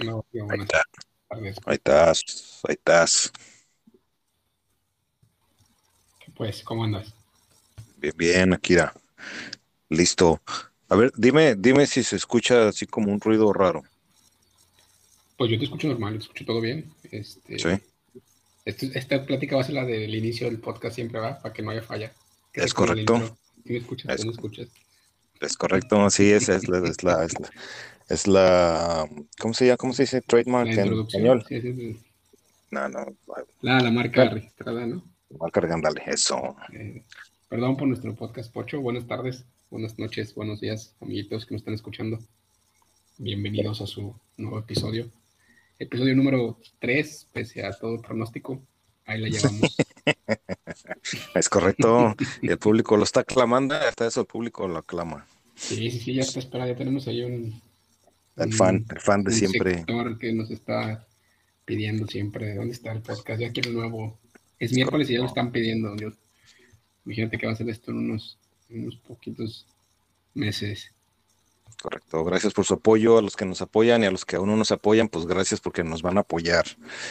Ahí, está. ahí estás, ahí estás. Pues, ¿cómo andas? Bien, bien, Akira. Listo. A ver, dime, dime si se escucha así como un ruido raro. Pues yo te escucho normal, te escucho todo bien. Este, sí. esta plática va a ser la del inicio del podcast, siempre va, para que no haya falla. Es correcto. me escuchas? Es, escuchas? Es correcto, sí, es, es, la, es, la, es, la, ¿cómo se llama? ¿Cómo se dice? Trademark en español. Sí, sí, sí. No, no. La, la marca registrada, ¿no? Marca dale, eso. Eh, perdón por nuestro podcast, Pocho. Buenas tardes, buenas noches, buenos días, amiguitos que nos están escuchando. Bienvenidos a su nuevo episodio. Episodio número 3, pese a todo pronóstico. Ahí la llevamos. es correcto. el público lo está clamando, hasta eso el público lo aclama. Sí, sí, sí, ya está esperando. Ya tenemos ahí un. El fan, el fan de siempre. que nos está pidiendo siempre. ¿Dónde está el podcast? Ya quiero nuevo. Es miércoles y ya lo están pidiendo. Dios. Imagínate que va a ser esto en unos, unos poquitos meses. Correcto, gracias por su apoyo a los que nos apoyan y a los que aún no nos apoyan, pues gracias porque nos van a apoyar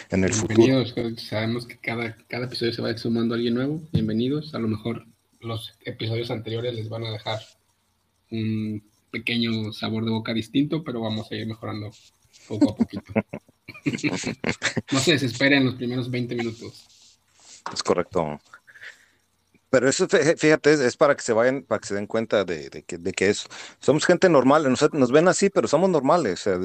en el Bienvenidos, futuro. sabemos que cada, cada episodio se va sumando a alguien nuevo. Bienvenidos, a lo mejor los episodios anteriores les van a dejar un pequeño sabor de boca distinto, pero vamos a ir mejorando poco a poquito. no se desesperen los primeros 20 minutos. Es correcto. Pero eso, fíjate, es para que se vayan, para que se den cuenta de, que, de que es, somos gente normal, nos, nos, ven así, pero somos normales. O sea,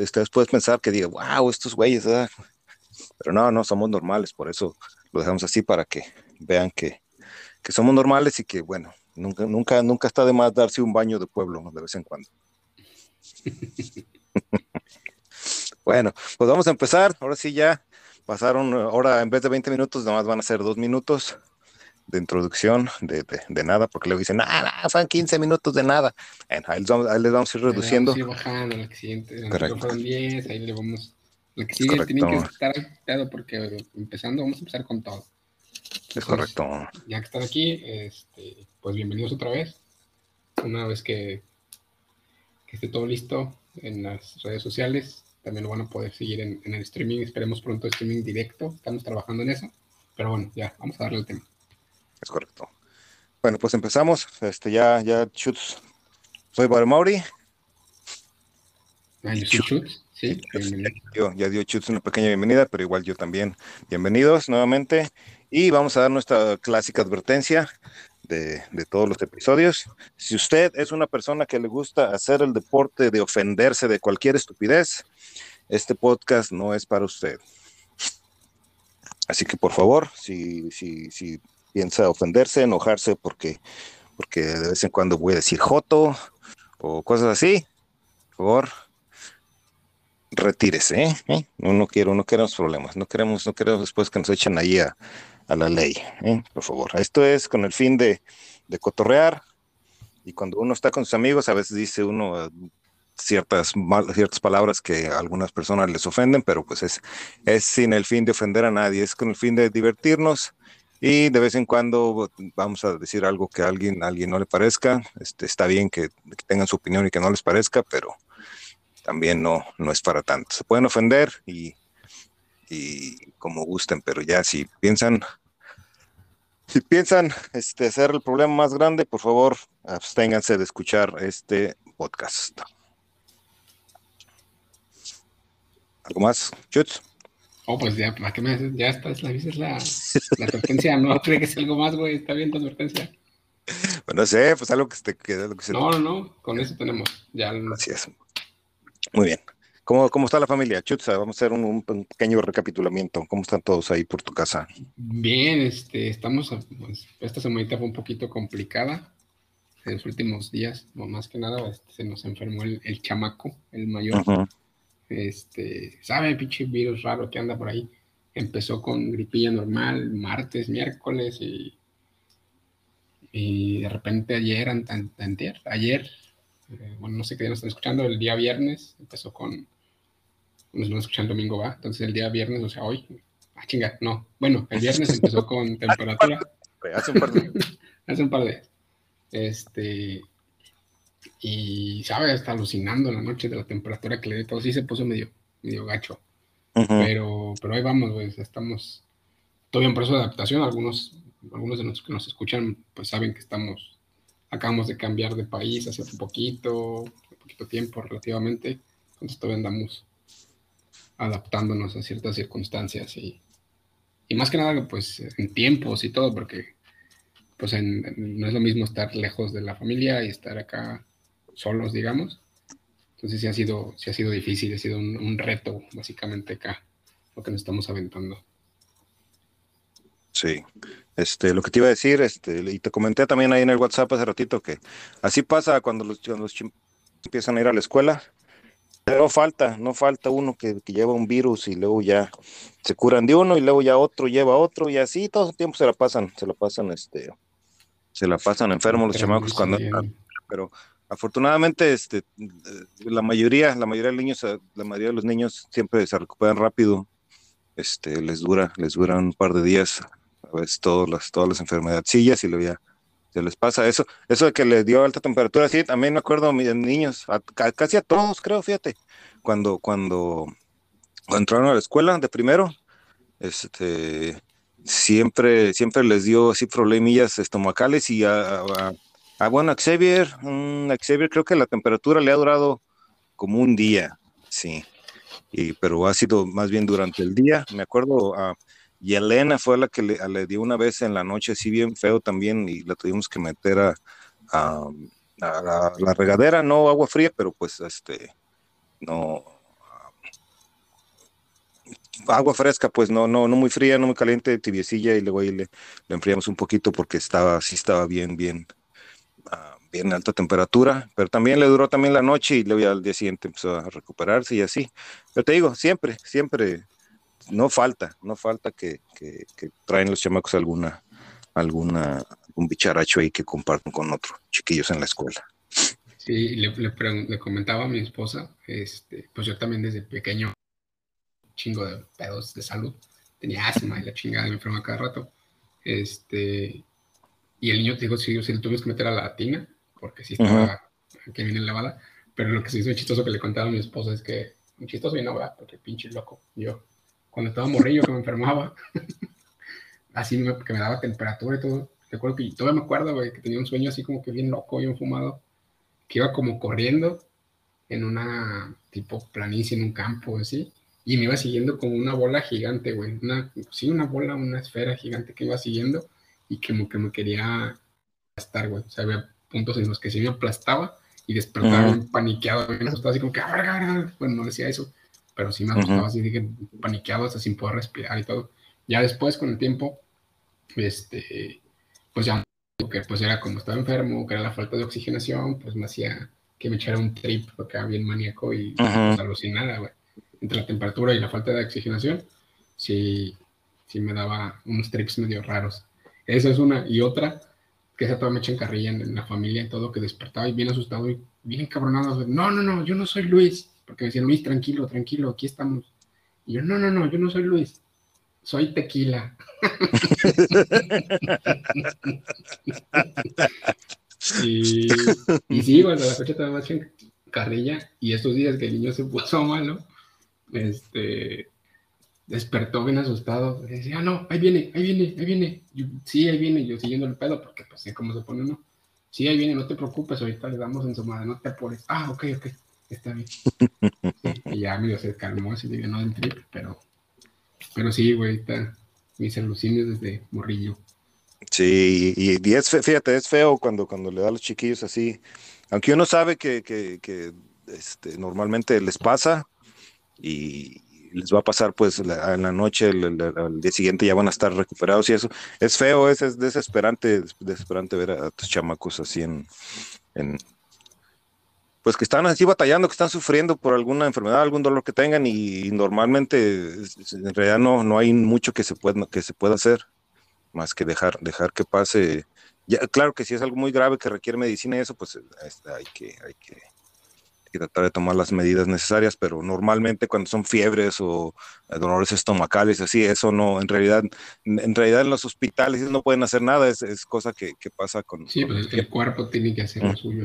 ustedes pueden pensar que diga, wow, estos güeyes, pero no, no, somos normales, por eso lo dejamos así para que vean que, que somos normales y que, bueno, nunca, nunca, nunca está de más darse un baño de pueblo de vez en cuando. bueno, pues vamos a empezar. Ahora sí ya pasaron, ahora en vez de 20 minutos, nada más van a ser dos minutos de introducción de, de, nada, porque luego dicen, ah, son 15 minutos de nada. ahí, les vamos, ahí, les vamos, a ir reduciendo. Vamos a ir bajando que siguiente, Correcto. 10, ahí le vamos. La que sigue tiene que estar cuidado porque empezando, vamos a empezar con todo. Es correcto. Ya que están aquí, este, pues bienvenidos otra vez. Una vez que, que esté todo listo en las redes sociales, también lo van a poder seguir en, en el streaming. Esperemos pronto streaming directo. Estamos trabajando en eso. Pero bueno, ya, vamos a darle el tema. Es correcto. Bueno, pues empezamos. Este, ya, ya, Chutz. Soy Barmauri. Ah, Chutz. Sí, ya, ya dio Chutz una pequeña bienvenida, pero igual yo también. Bienvenidos nuevamente. Y vamos a dar nuestra clásica advertencia de, de, todos los episodios. Si usted es una persona que le gusta hacer el deporte de ofenderse de cualquier estupidez, este podcast no es para usted. Así que por favor, si, si, si piensa ofenderse, enojarse porque, porque de vez en cuando voy a decir joto o cosas así, por favor, retírese, ¿eh? ¿Eh? No, no quiero, no queremos problemas, no queremos, no queremos después que nos echen ahí a, la ley, ¿eh? por favor. Esto es con el fin de, de, cotorrear y cuando uno está con sus amigos a veces dice uno ciertas, ciertas palabras que a algunas personas les ofenden, pero pues es, es sin el fin de ofender a nadie, es con el fin de divertirnos y de vez en cuando vamos a decir algo que a alguien, alguien no le parezca. Este, está bien que, tengan su opinión y que no les parezca, pero también no, no es para tanto. Se pueden ofender y, y como gusten, pero ya si piensan, si piensan este, hacer el problema más grande, por favor, absténganse de escuchar este podcast. ¿Algo más, Chutz? Oh, pues ya, ¿para qué me haces? Ya está, la, es la, la advertencia. No, creo que es algo más, güey. Está bien tu advertencia. Bueno, no sé, pues algo que se te quede. Que se no, no, no, con eso tenemos. Ya. Gracias. Muy bien. ¿Cómo, ¿Cómo está la familia? Chutza, vamos a hacer un, pequeño recapitulamiento. ¿Cómo están todos ahí por tu casa? Bien, este, estamos, pues, esta semana fue un poquito complicada. En los últimos días, no más que nada, este, se nos enfermó el, el chamaco, el mayor. Este, ¿sabe? Pinche virus raro que anda por ahí. Empezó con gripilla normal, martes, miércoles y, y de repente ayer, antier, ayer, eh, bueno, no sé qué día nos están escuchando, el día viernes empezó con, nos van a escuchar el domingo, ¿va? Entonces el día viernes, o sea, hoy, ah, chinga, no. Bueno, el viernes empezó con temperatura. Hace un par de días. Hace un par de días. Este, y, ¿sabe? Está alucinando la noche de la temperatura que le dio todo. Sí se puso medio, medio gacho. pero, pero ahí vamos, güey, estamos todavía en proceso de adaptación. Algunos, algunos de los que nos escuchan, pues saben que estamos, acabamos de cambiar de país hace un poquito, un poquito tiempo relativamente, entonces todavía andamos adaptándonos a ciertas circunstancias y, y más que nada, pues en tiempos y todo, porque pues no es lo mismo estar lejos de la familia y estar acá solos, digamos. Entonces sí ha sido, sí ha sido difícil, ha sido un, reto, básicamente, acá, lo que nos estamos aventando. Sí, este, lo que te iba a decir, este, y te comenté también ahí en el WhatsApp hace ratito que así pasa cuando los, cuando empiezan a ir a la escuela, no falta, no falta uno que, lleva un virus y luego ya se curan de uno y luego ya otro lleva otro y así todo el tiempo se la pasan, se la pasan, este, se la pasan enfermos los chamacos cuando, pero afortunadamente este la mayoría la mayoría de los niños la mayoría de los niños siempre se recuperan rápido. Este les dura les dura un par de días a veces todas las todas las enfermedades. Y luego ya se les pasa eso eso de que les dio alta temperatura sí también me acuerdo de niños casi a todos creo fíjate cuando cuando entraron a la escuela de primero este siempre siempre les dio así problemillas estomacales y a Ah, bueno, Xavier, mm, Xavier creo que la temperatura le ha durado como un día, sí, y, pero ha sido más bien durante el día. Me acuerdo, uh, y Elena fue la que le, dio una vez en la noche, así bien feo también, y la tuvimos que meter a, la, regadera, no agua fría, pero pues este, no, agua fresca, pues no, no, no muy fría, no muy caliente, tibiecilla, y luego ahí le, le enfriamos un poquito porque estaba, sí estaba bien, bien, bien alta temperatura, pero también le duró también la noche y luego al día siguiente empezó a recuperarse y así. Pero te digo, siempre, siempre, no falta, no falta que, traen los chamacos alguna, alguna, un bicharacho ahí que comparten con otros chiquillos en la escuela. Sí, le, le, comentaba a mi esposa, este, pues yo también desde pequeño, chingo de pedos de salud, tenía asma y la chingada me enferma cada rato. Este, y el niño te dijo, si, si le tuvimos que meter a la tina, porque sí estaba que viene elevada, pero lo que se hizo chistoso que le contaba a mi esposa es que, un chistoso y no, ¿verdad? Porque pinche loco, yo, cuando estaba morrillo que me enfermaba, así que me daba temperatura y todo, recuerdo que todavía me acuerdo, güey, que tenía un sueño así como que bien loco, bien fumado, que iba como corriendo en una tipo planicie, en un campo, así, y me iba siguiendo como una bola gigante, güey, una, sí, una bola, una esfera gigante que iba siguiendo y como que me quería estar, güey, o sea, había puntos en los que se me aplastaba y despertaba paniqueado, bien asustado, así como que, ah, bueno, no decía eso, pero sí me asustaba así, dije, paniqueado hasta sin poder respirar y todo. Ya después, con el tiempo, este, pues ya, que pues era como estaba enfermo, que era la falta de oxigenación, pues me hacía que me echara un trip, porque era bien maníaco y pues, alucinada, güey. Entre la temperatura y la falta de oxigenación, sí, sí me daba unos trips medio raros. Esa es una. Y otra, que esa toda me echa en carrilla en, la familia y todo, que despertaba y bien asustado y bien encabronado. No, no, no, yo no soy Luis. Porque me decían, Luis, tranquilo, tranquilo, aquí estamos. Y yo, no, no, no, yo no soy Luis. Soy tequila. y, y sí, bueno, la fecha me echa en carrilla. Y estos días que el niño se puso malo, este, despertó bien asustado. Decía, ah, no, ahí viene, ahí viene, ahí viene. sí, ahí viene, yo siguiendo el pedo, porque pues sé cómo se pone uno. Sí, ahí viene, no te preocupes, ahorita le damos en su madre, no te apures. Ah, ok, ok, está bien. y ya medio se calmó, así de no del trip, pero, pero sí, güey, está mis alucines desde morrillo. Sí, y, es, fíjate, es feo cuando, cuando le da a los chiquillos así, aunque uno sabe que, que, que este, normalmente les pasa y, les va a pasar pues en la noche, al día siguiente ya van a estar recuperados y eso. Es feo, es, es desesperante, desesperante ver a, tus chamacos así en, pues que están así batallando, que están sufriendo por alguna enfermedad, algún dolor que tengan y, normalmente en realidad no, no hay mucho que se pueda, que se pueda hacer más que dejar, dejar que pase. Ya, claro que si es algo muy grave que requiere medicina y eso, pues este, hay que, hay que y tratar de tomar las medidas necesarias, pero normalmente cuando son fiebres o eh, dolores estomacales, así, eso no, en realidad, en realidad en los hospitales no pueden hacer nada, es, es cosa que, que, pasa con... Sí, pues el cuerpo tiene que hacer lo suyo,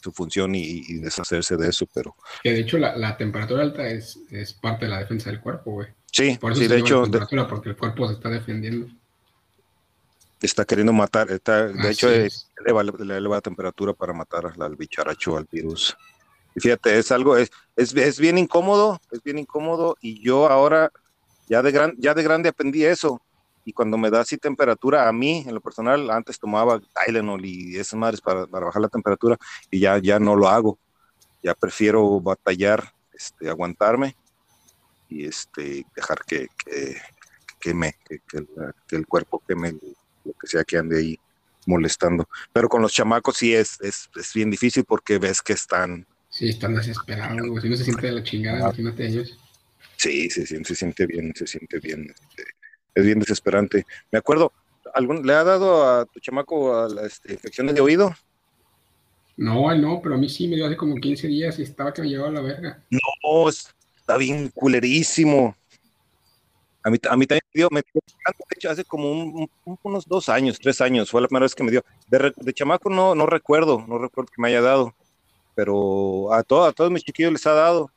su función y, deshacerse de eso, pero... Que de hecho la, temperatura alta es, es, parte de la defensa del cuerpo, güey. Sí, Por eso sí, de hecho... porque el cuerpo se está defendiendo. Está queriendo matar, está, de hecho es. eleva, la temperatura para matar al bicharacho, al virus. Y fíjate, es algo, es, es, es, bien incómodo, es bien incómodo y yo ahora ya de, gran, ya de grande aprendí eso y cuando me da así temperatura a mí, en lo personal, antes tomaba Tylenol y esas madres para, para, bajar la temperatura y ya, ya no lo hago. Ya prefiero batallar, este, aguantarme y este, dejar que, que, me, que, el, cuerpo queme lo que sea que ande ahí molestando. Pero con los chamacos sí es, es, es bien difícil porque ves que están... Sí, están desesperados, si no se siente de la chingada, ah. imagínate ellos. Sí, se, se siente bien, se siente bien. Este, es bien desesperante. Me acuerdo, ¿algún, ¿le ha dado a tu chamaco a las este, infecciones de oído? No, no, pero a mí sí me dio hace como 15 días y estaba que me llevaba a la verga. No, está bien culerísimo. A mí, a mí también me dio, me dio de hecho, hace como unos dos años, tres años, fue la primera vez que me dio. De, chamaco no, no recuerdo, no recuerdo que me haya dado, pero a, todo, a todos mis chiquillos les ha dado.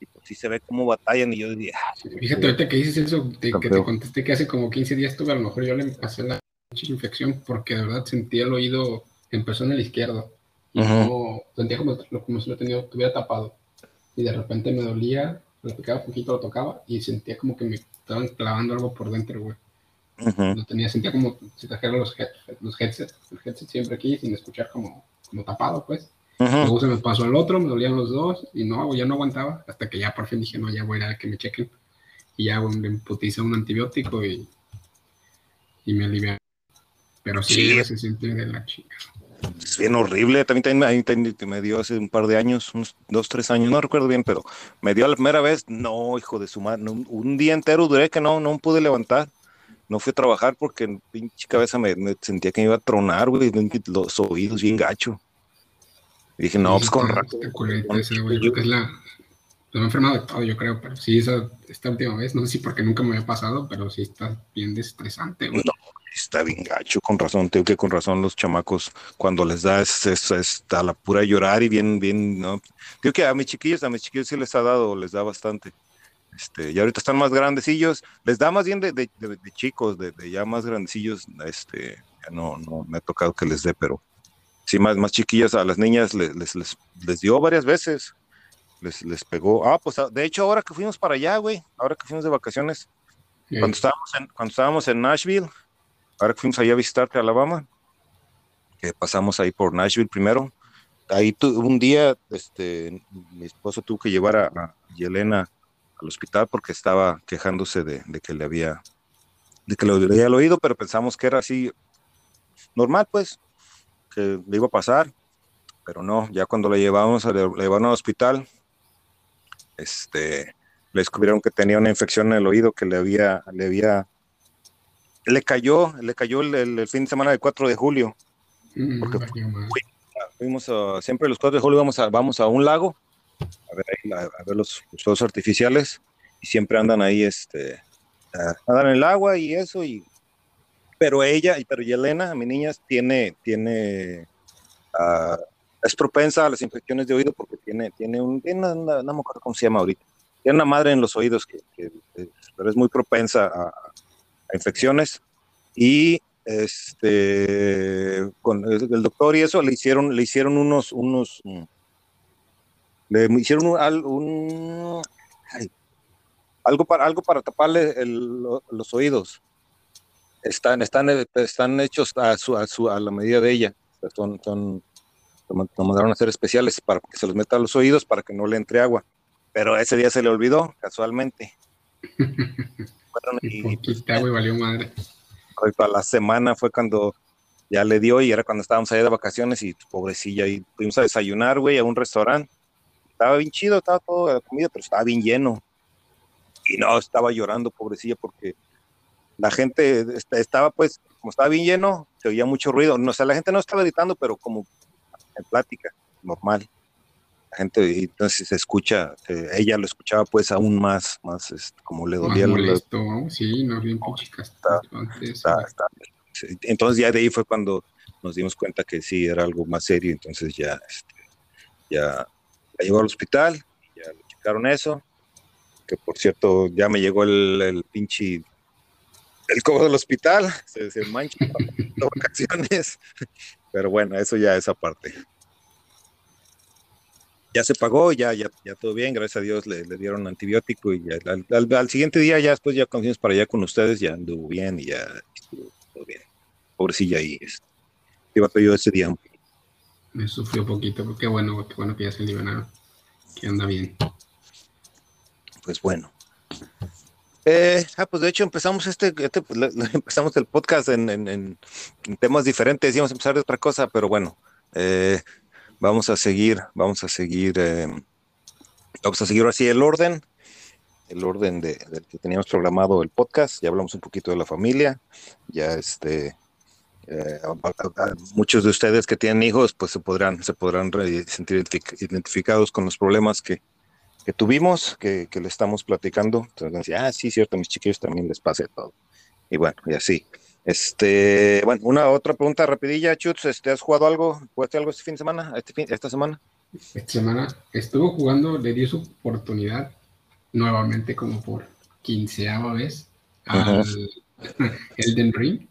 Y pues sí se ve cómo batallan y yo diría... Ah, Fíjate, ahorita que dices eso, que te contesté que hace como 15 días tuve, a lo mejor yo le pasé la infección porque de verdad sentía el oído, empezó en el izquierdo y sentía como, como si lo tenía, tuviera tapado. Y de repente me dolía, lo picaba poquito, lo tocaba y sentía como que me estaban clavando algo por dentro, güey. Lo tenía, sentía como si trajeran los, los headsets, el headset siempre aquí sin escuchar como, como tapado, pues. Luego se me pasó al otro, me dolían los dos y no, ya no aguantaba. Hasta que ya por fin dije, no, ya voy a ir a que me chequen. Y ya me imputice un antibiótico y, y me alivié. Pero sí, se siente de la chica. Es bien horrible. También, también, me dio hace un par de años, unos dos, tres años, no recuerdo bien, pero me dio la primera vez. No, hijo de su madre. un día entero duré que no, no pude levantar. No fui a trabajar porque en pinche cabeza me, sentía que me iba a tronar, güey, los oídos bien gacho. Y dije, no, pues con razón. Yo que es la. me he enfermado de todo, yo creo, pero sí, esa, esta última vez, no sé si porque nunca me había pasado, pero sí está bien desestresante, güey. No, está bien gacho, con razón, tengo que con razón los chamacos, cuando les da es, es, la pura llorar y bien, bien, ¿no? Digo que a mis chiquillos, a mis chiquillos sí les ha dado, les da bastante. Este, y ahorita están más grandecillos, les da más bien de, de, de, de chicos, de, ya más grandecillos, este, ya no, no me ha tocado que les dé, pero sí, más, más chiquillas, a las niñas les, les, les, dio varias veces, les, les pegó. Ah, pues de hecho ahora que fuimos para allá, güey, ahora que fuimos de vacaciones, cuando, estábamos en, cuando estábamos en Nashville, ahora que fuimos allá a visitarte a Alabama, que pasamos ahí por Nashville primero, ahí un día este, mi esposo tuvo que llevar a, Yelena al hospital porque estaba quejándose de, que le había de que le había oído, pero pensamos que era así normal, pues, que le iba a pasar, pero no, ya cuando le llevamos a, le llevaron al hospital, este, le descubrieron que tenía una infección en el oído que le había, le había, le cayó, le cayó el, fin de semana del 4 de julio, mm, porque fuimos a, siempre los 4 de julio vamos a, vamos a un lago a ver, a, ver los, los artificiales y siempre andan ahí, este, andan en el agua y eso y pero ella, pero Yelena, mi niña, tiene, tiene, uh, es propensa a las infecciones de oído porque tiene, tiene un, no, me acuerdo cómo se llama ahorita, tiene una madre en los oídos que, que pero es muy propensa a, infecciones y este, con el, doctor y eso le hicieron, le hicieron unos, unos, mm, le hicieron un, algo para, algo para taparle los oídos están, están, están hechos a, su, a, su, a la medida de ella. Son, son, lo mandaron a hacer especiales para que se los meta a los oídos para que no le entre agua. Pero ese día se le olvidó, casualmente. y, y, agua y valió madre. Hoy para la semana fue cuando ya le dio y era cuando estábamos ahí de vacaciones y pobrecilla, y fuimos a desayunar, güey, a un restaurante. Estaba bien chido, estaba todo la comida, pero estaba bien lleno. Y no, estaba llorando, pobrecilla, porque la gente estaba pues, como estaba bien lleno, se oía mucho ruido. No, o sea, la gente no estaba gritando, pero como en plática, normal. La gente, entonces se escucha, eh, ella lo escuchaba pues aún más, más este, como le dolía. molesto, sí, no bien Entonces ya de ahí fue cuando nos dimos cuenta que sí, era algo más serio, entonces ya este, ya la llevó al hospital, ya le checaron eso, que por cierto ya me llegó el, el pinche el cobo del hospital, se, se mancha vacaciones, pero bueno, eso ya es aparte. Ya se pagó, ya, ya, ya todo bien, gracias a Dios le, le dieron antibiótico y ya, al, al, al, siguiente día ya después ya confiamos para allá con ustedes, ya anduvo bien y ya estuvo todo bien. Pobrecilla ahí, iba yo ese día. Me sufrió poquito, pero qué bueno, qué bueno que ya se liberaron, que anda bien. Pues bueno, eh, ah, pues de hecho empezamos este, este pues, empezamos el podcast en, en, en, temas diferentes, íbamos a empezar de otra cosa, pero bueno, eh, vamos a seguir, vamos a seguir, eh, vamos a seguir así el orden, el orden de, del que teníamos programado el podcast, ya hablamos un poquito de la familia, ya este, eh, muchos de ustedes que tienen hijos, pues se podrán, se podrán sentir identificados con los problemas que, que tuvimos, que, le estamos platicando. Entonces, ah, sí, cierto, mis chiquillos también les pase todo. Y bueno, y así. Este, bueno, una otra pregunta rapidilla, Chutz, este, ¿has jugado algo? ¿Jugaste algo este fin de semana? Este fin, ¿Esta semana? Esta semana estuvo jugando, le di su oportunidad nuevamente como por quinceava vez al Elden Ring.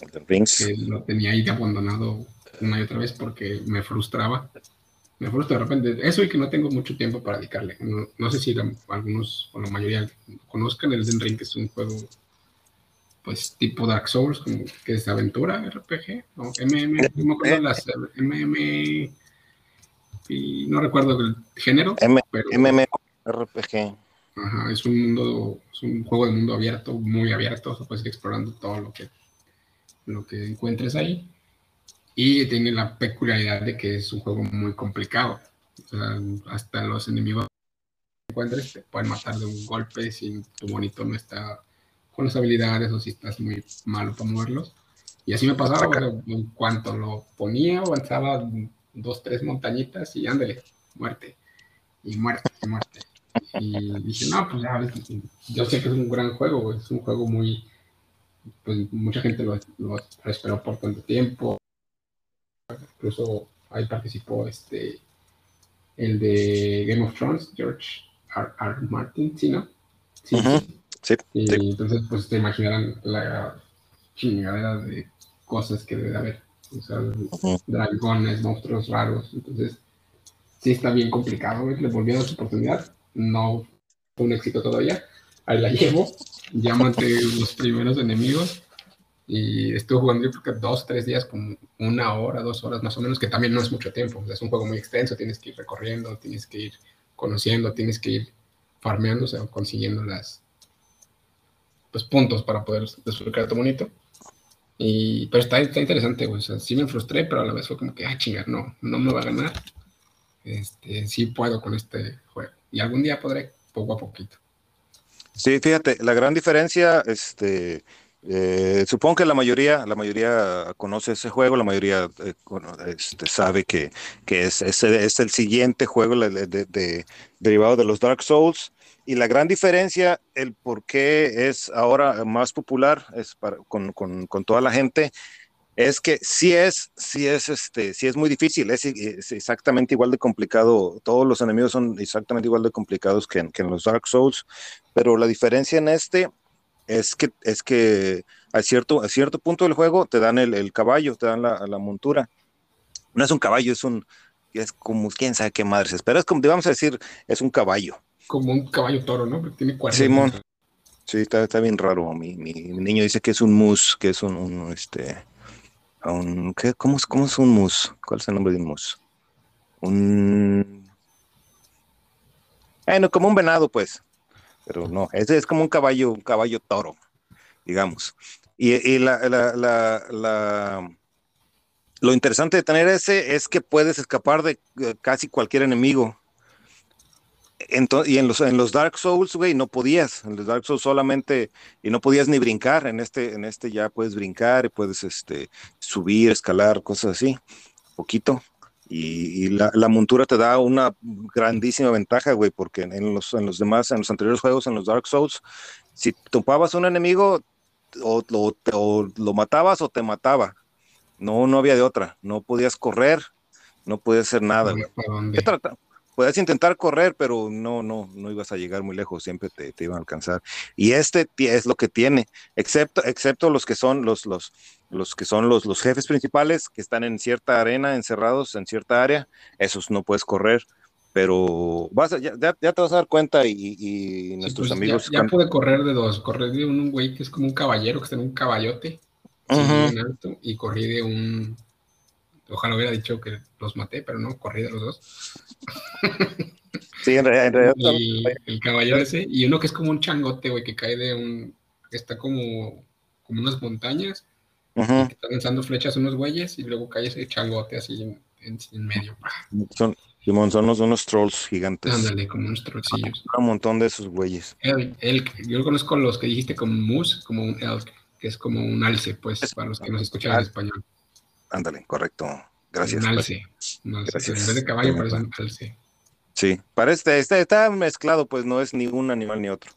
Elden Rings. Que lo tenía ahí abandonado una y otra vez porque me frustraba me frustra de repente eso y que no tengo mucho tiempo para dedicarle. No, no sé si la, algunos o la mayoría conozcan el Den Ring, que es un juego pues tipo Dark Souls, como que es aventura RPG, o MM, no me acuerdo las MM y no recuerdo el género, M pero MMORPG. Ajá, es un mundo, es un juego de mundo abierto, muy abierto, o sea, puedes ir explorando todo lo que lo que encuentres ahí. Y tiene la peculiaridad de que es un juego muy complicado. O sea, hasta los enemigos que encuentres te pueden matar de un golpe si tu monito no está con las habilidades o si estás muy malo para moverlos. Y así me pasaba, o sea, en cuanto lo ponía, avanzaba dos, tres montañitas y ándale, muerte. Y muerte, y muerte. Y dije, no, pues ya, yo sé que es un gran juego, es un juego muy, pues mucha gente lo, lo esperó por tanto tiempo, incluso ahí participó este el de Game of Thrones, George R. R. Martin, ¿sí, no? Sí, uh -huh. Sí, y sí. entonces, pues te imaginarán la chingadera de cosas que debe de haber. O sea, uh -huh. dragones, monstruos raros. Entonces, sí está bien complicado. Le volví a dar su oportunidad. No fue un éxito todavía. Ahí la llevo. Ya maté los primeros enemigos y estuve jugando yo creo que dos, tres días, como una hora, dos horas más o menos, que también no es mucho tiempo. O sea, es un juego muy extenso, tienes que ir recorriendo, tienes que ir conociendo, tienes que ir farmeando, o sea, consiguiendo las pues, puntos para poder desbloquear tu monito. Y, pero está, está interesante, güey. O sea, sí me frustré, pero a la vez fue como que, ah, chingar, no, no me va a ganar. Este, sí puedo con este juego. Y algún día podré, poco a poquito. Sí, fíjate, la gran diferencia, este, eh, supongo que la mayoría, la mayoría conoce ese juego, la mayoría eh, este, sabe que, que es, es, es, el siguiente juego de, de, de, derivado de los Dark Souls. Y la gran diferencia, el por qué es ahora más popular es para, con, con, toda la gente, es que sí es, sí es, este, sí es muy difícil, es, exactamente igual de complicado, todos los enemigos son exactamente igual de complicados que en, que en los Dark Souls, pero la diferencia en este es que, es que a cierto, a cierto punto del juego te dan el, caballo, te dan la, montura. No es un caballo, es un, es como, quién sabe qué madre es, pero es como, vamos a decir, es un caballo. Como un caballo toro, ¿no? Tiene cuatro. Simón. Sí, está, está, bien raro. Mi, mi, niño dice que es un mus, que es un, este, un, ¿qué? ¿Cómo, ¿Cómo es un mus? ¿Cuál es el nombre de un mus? Un, bueno, como un venado, pues pero no, ese es como un caballo, un caballo toro, digamos. Y, y la, la, la, la, lo interesante de tener ese es que puedes escapar de casi cualquier enemigo. Y en los, en los Dark Souls, güey, no podías. En los Dark Souls solamente, y no podías ni brincar. En este, en este ya puedes brincar y puedes este, subir, escalar, cosas así, poquito. Y, y la, la, montura te da una grandísima ventaja, güey, porque en los, en los demás, en los anteriores juegos, en los Dark Souls, si topabas un enemigo, o, o, o, lo matabas o te mataba. No, no había de otra. No podías correr. no puedes hacer nada. Puedes intentar correr, pero no, no, no ibas a llegar muy lejos, siempre te, iban a alcanzar. Y este es lo que tiene, excepto, excepto los que son los, los, los que son los, los jefes principales que están en cierta arena, encerrados en cierta área, esos no puedes correr pero vas ya, te vas a dar cuenta y, nuestros pues, amigos... Ya, pude correr de dos, corrí de un güey que es como un caballero, que está en un caballote, alto, y corrí de un... Ojalá hubiera dicho que los maté, pero no, corrí de los dos. Sí, en realidad. y el caballero ese, y uno que es como un changote, güey, que cae de un... Está como, como unas montañas, que están lanzando flechas unos güeyes, y luego cae ese changote así en, en medio. Son, Simón, son unos, trolls gigantes. Ándale, como unos trollcillos. Un montón de esos güeyes. Elk, Yo conozco los que dijiste como moose, como un elk, que es como un alce, pues, para los que nos escuchan en español. Ándale, correcto. Gracias. Alce. Gracias. En vez de caballo parece un alce. Sí, parece, este, está mezclado, pues no es ni un animal ni otro.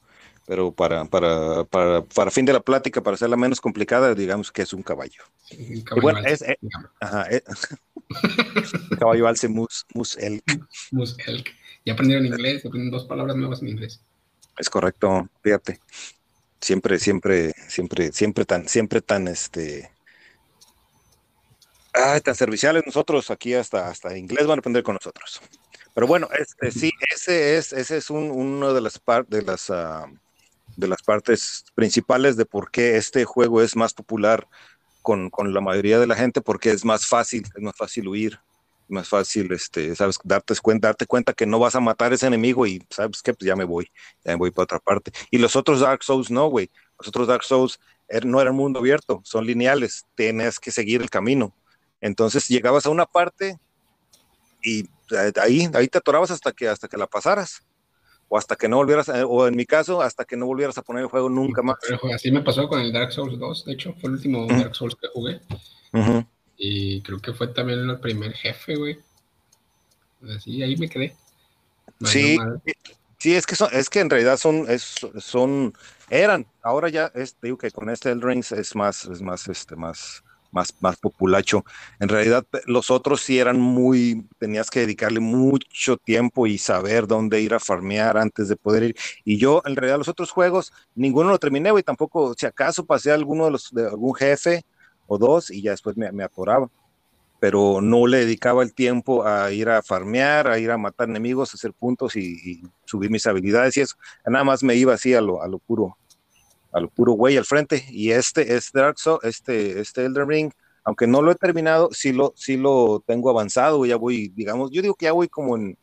Pero para, para, para, para fin de la plática, para hacerla menos complicada, digamos que es un caballo. Sí, un caballo bueno, es, eh, ajá, es, eh, caballo alce mus, mus elk. Mus elk. Ya aprendieron inglés, aprendieron dos palabras nuevas en inglés. Es correcto, fíjate. Siempre, siempre, siempre, siempre tan, siempre tan este. Ah, tan serviciales nosotros aquí hasta, hasta inglés van a aprender con nosotros. Pero bueno, este, sí, ese es, ese es un, uno de las de las uh, de las partes principales de por qué este juego es más popular con, con, la mayoría de la gente porque es más fácil, es más fácil huir, más fácil, este, sabes, darte cuenta, darte cuenta que no vas a matar ese enemigo y sabes que pues ya me voy, ya me voy para otra parte. Y los otros Dark Souls no, güey. Los otros Dark Souls er, no eran mundo abierto, son lineales, tienes que seguir el camino. Entonces llegabas a una parte y eh, ahí, ahí te atorabas hasta que, hasta que la pasaras o hasta que no volvieras, o en mi caso, hasta que no volvieras a poner el juego nunca más. así me pasó con el Dark Souls 2, de hecho, fue el último Dark Souls que jugué. Y creo que fue también el primer jefe, güey. Así, ahí me quedé. sí, sí, es que son, es que en realidad son, es, son, eran, ahora ya es, digo que con este El Rings es más, es más, este, más, más, más populacho. En realidad, los otros sí eran muy, tenías que dedicarle mucho tiempo y saber dónde ir a farmear antes de poder ir. Y yo, en realidad, los otros juegos, ninguno lo terminé, y tampoco, si acaso pasé alguno de los, de algún jefe o dos y ya después me, me atoraba. Pero no le dedicaba el tiempo a ir a farmear, a ir a matar enemigos, a hacer puntos y, subir mis habilidades y eso. Nada más me iba así a lo, a lo puro, al puro güey al frente. Y este es Dark Souls, este, este Elder Ring, aunque no lo he terminado, sí lo, sí lo tengo avanzado, ya voy, digamos, yo digo que ya voy como en,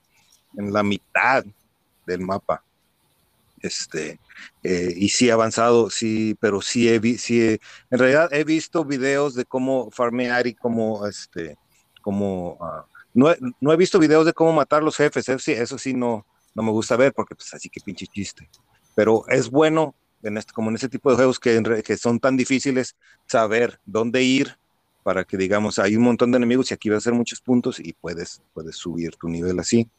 en la mitad del mapa. Este, eh, y sí he avanzado, sí, pero sí he, sí en realidad he visto videos de cómo farmear y cómo, este, cómo, uh, no, he, no, he, visto videos de cómo matar los jefes, eso sí, eso sí no, no me gusta ver porque pues así que pinche chiste, pero es bueno en este, como en ese tipo de juegos que, son tan difíciles, saber dónde ir para que digamos, hay un montón de enemigos y aquí va a ser muchos puntos y puedes, puedes subir tu nivel así.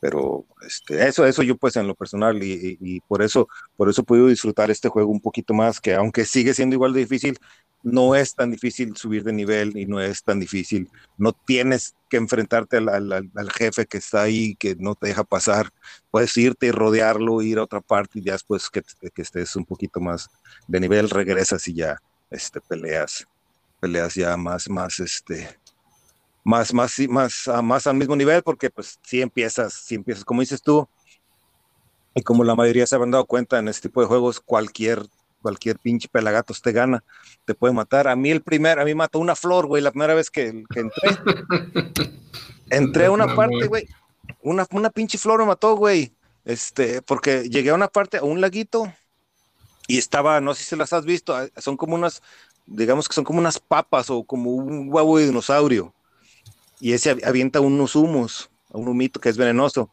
Pero este, eso, eso yo pues en lo personal y, por eso, por eso puedo disfrutar este juego un poquito más, que aunque sigue siendo igual de difícil, no es tan difícil subir de nivel y no es tan difícil, no tienes que enfrentarte al, jefe que está ahí, que no te deja pasar, puedes irte y rodearlo, ir a otra parte y ya después que, estés un poquito más de nivel, regresas y ya este, peleas, peleas ya más, más, este, más, más, más, más al mismo nivel, porque pues si empiezas, si empiezas, como dices tú, y como la mayoría se habrán dado cuenta en este tipo de juegos, cualquier cualquier pinche pelagatos te gana, te puede matar. A mí el primer, a mí mató una flor, güey, la primera vez que, entré. entré a una parte, güey, una, una pinche flor me mató, güey, este, porque llegué a una parte, a un laguito, y estaba, no sé si las has visto, ah, son como unas, digamos que son como unas papas o como un huevo de dinosaurio. Y ese avienta unos humos, un humito que es venenoso.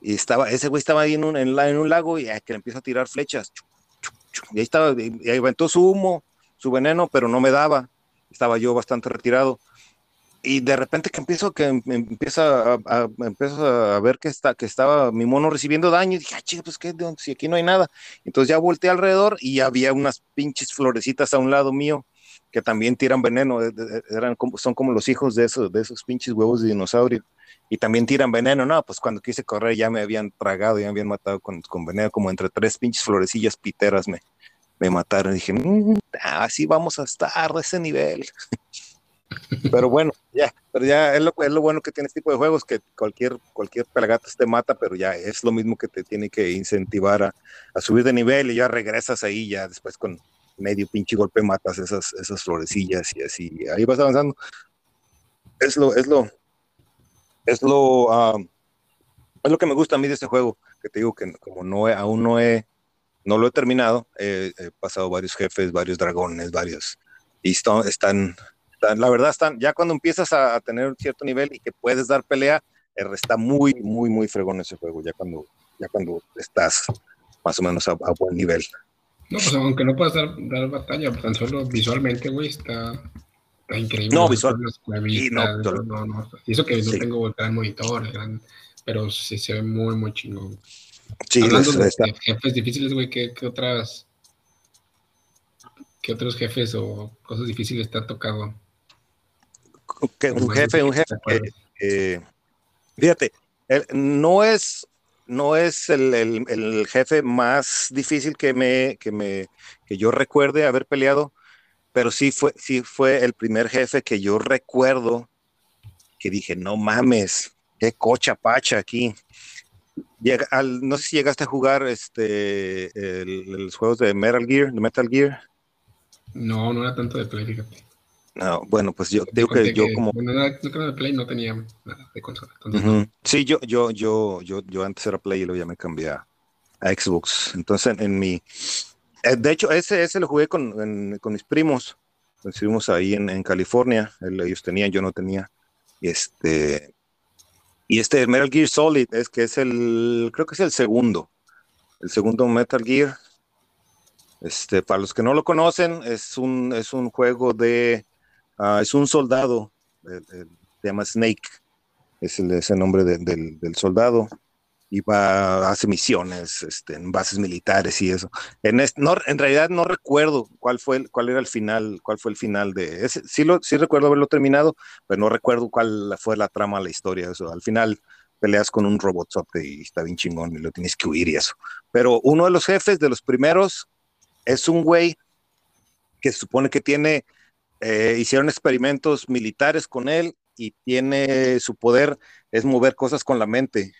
Y estaba, ese güey estaba ahí en un, en, un lago y que le empieza a tirar flechas. Y ahí estaba, y aventó su humo, su veneno, pero no me daba. Estaba yo bastante retirado. Y de repente que empiezo, que em, empieza a, a, a ver que, está, que estaba mi mono recibiendo daño, y dije, ah, pues qué, si aquí no hay nada. Entonces ya volteé alrededor y había unas pinches florecitas a un lado mío. Que también tiran veneno, eran como, son como los hijos de esos, de esos pinches huevos de dinosaurio, y también tiran veneno, no, pues cuando quise correr ya me habían tragado, ya me habían matado con, con veneno, como entre tres pinches florecillas piteras me, me mataron, y dije, mm, así vamos a estar de ese nivel. pero bueno, ya, pero ya es lo, es lo bueno que tiene este tipo de juegos, que cualquier, cualquier pelagatas te mata, pero ya es lo mismo que te tiene que incentivar a, a subir de nivel y ya regresas ahí, ya después con medio pinche golpe matas esas, esas florecillas y así, ahí vas avanzando. Es lo, es lo, es lo, es lo que me gusta a mí de este juego, que te digo que como no aún no he, no lo he terminado, he pasado varios jefes, varios dragones, varios, y están, están, la verdad están, ya cuando empiezas a, tener un cierto nivel y que puedes dar pelea, está muy, muy, muy fregón ese juego, ya cuando, ya cuando estás más o menos a buen nivel. No, pues aunque no puedas dar, dar batalla, tan solo visualmente, güey, está, está, increíble. No, visual. Y no, no, no, Y eso que no tengo el gran monitor, el gran, pero sí se ve muy, muy chingón. Sí, Hablando de, jefes difíciles, güey, ¿qué, ¿qué, otras, qué otros jefes o cosas difíciles te ha tocado? un jefe, un jefe. Eh, fíjate, no es no es el, jefe más difícil que me, que me, que yo recuerde haber peleado, pero sí fue, sí fue el primer jefe que yo recuerdo que dije, no mames, qué cocha pacha aquí. no sé si llegaste a jugar este, los juegos de Metal Gear, de Metal Gear. No, no era tanto de play. No, bueno, pues yo digo que yo como. Bueno, no, de Play no tenía nada de consola. Sí, yo, yo, yo, yo, yo antes era Play y luego ya me cambié a, Xbox. Entonces, en, mi. Eh, de hecho, ese, ese lo jugué con, con mis primos. Estuvimos ahí en, en California. Ellos tenían, yo no tenía. Y este. Y este Metal Gear Solid es que es el. Creo que es el segundo. El segundo Metal Gear. Este, para los que no lo conocen, es un, es un juego de Ah, es un soldado, se llama Snake, es el, ese nombre del, soldado, y va, hace misiones este, en bases militares y eso. En, no, en realidad no recuerdo cuál fue cuál era el final, cuál fue el final de ese. Sí, lo, sí recuerdo haberlo terminado, pero no recuerdo cuál fue la trama, la historia. Eso. Al final peleas con un robot y está bien chingón y lo tienes que huir y eso. Pero uno de los jefes de los primeros es un güey que se supone que tiene eh, hicieron experimentos militares con él y tiene su poder es mover cosas con la mente.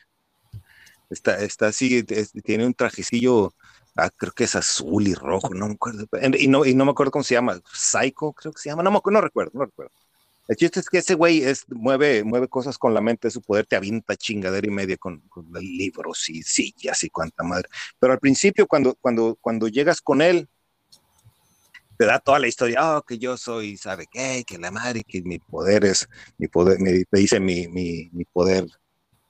Está, está así, tiene un trajecillo, ah, creo que es azul y rojo, no me acuerdo. Y no, y no me acuerdo cómo se llama, Psycho, creo que se llama, no, no recuerdo, no recuerdo. El chiste es que ese güey es, mueve, mueve cosas con la mente, su poder te avienta chingadera y media con, con libros y sillas y cuanta madre. Pero al principio, cuando, cuando, cuando llegas con él, te da toda la historia, oh, que yo soy, ¿sabe qué? Que la madre, que mi poder es, mi poder, me, dice mi, mi, mi, poder,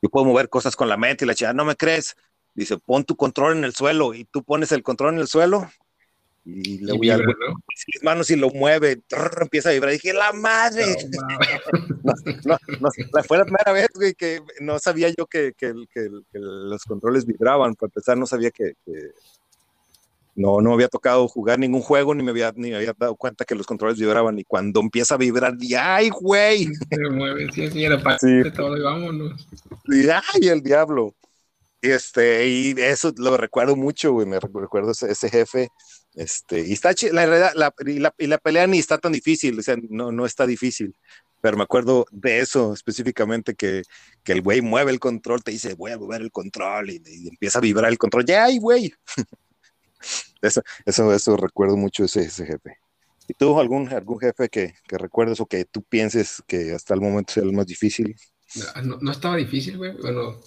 yo puedo mover cosas con la mente y la chica, no me crees, dice, pon tu control en el suelo y tú pones el control en el suelo y le voy a ¿no? manos y lo mueve, empieza a vibrar. Y dije, la madre. No, no, no, fue la primera vez, güey, que no sabía yo que, que, que, los controles vibraban. Para empezar, no sabía que, no, no me había tocado jugar ningún juego, ni me había, ni había dado cuenta que los controles vibraban. Y cuando empieza a vibrar, y ¡ay, güey! Se mueve, sí, sí, era para sí. todo y vámonos. Y ¡ay, el diablo! Este, y eso lo recuerdo mucho, güey, me recuerdo ese, ese jefe. Este, y está la, la, y la, y la pelea ni está tan difícil, o sea, no, no está difícil pero me acuerdo de eso específicamente, que, que el güey mueve el control, te dice, voy a mover el control, y, y empieza a vibrar el control, ya, güey. Eso, eso, eso recuerdo mucho ese, ese jefe. ¿Y tú algún, algún jefe que, que, recuerdes o que tú pienses que hasta el momento sea el más difícil? No, no estaba difícil, güey. Bueno,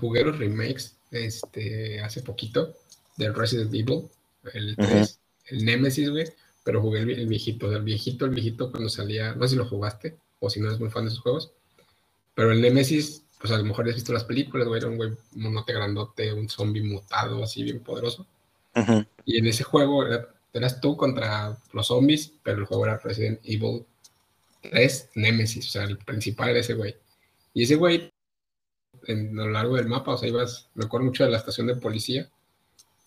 jugué los remakes este, hace poquito del Resident Evil, el 3, el Nemesis, güey. Pero jugué el, viejito, el viejito, el viejito cuando salía, no sé si lo jugaste o si no eres muy fan de esos juegos. Pero el Nemesis, pues a lo mejor has visto las películas, güey, era un güey monote grandote, un zombie mutado, así bien poderoso. Y en ese juego eras tú contra los zombies, pero el juego era Resident Evil 3 Nemesis, o sea, el principal era ese güey. Y ese güey, en, a lo largo del mapa, o sea, ibas, me acuerdo mucho de la estación de policía,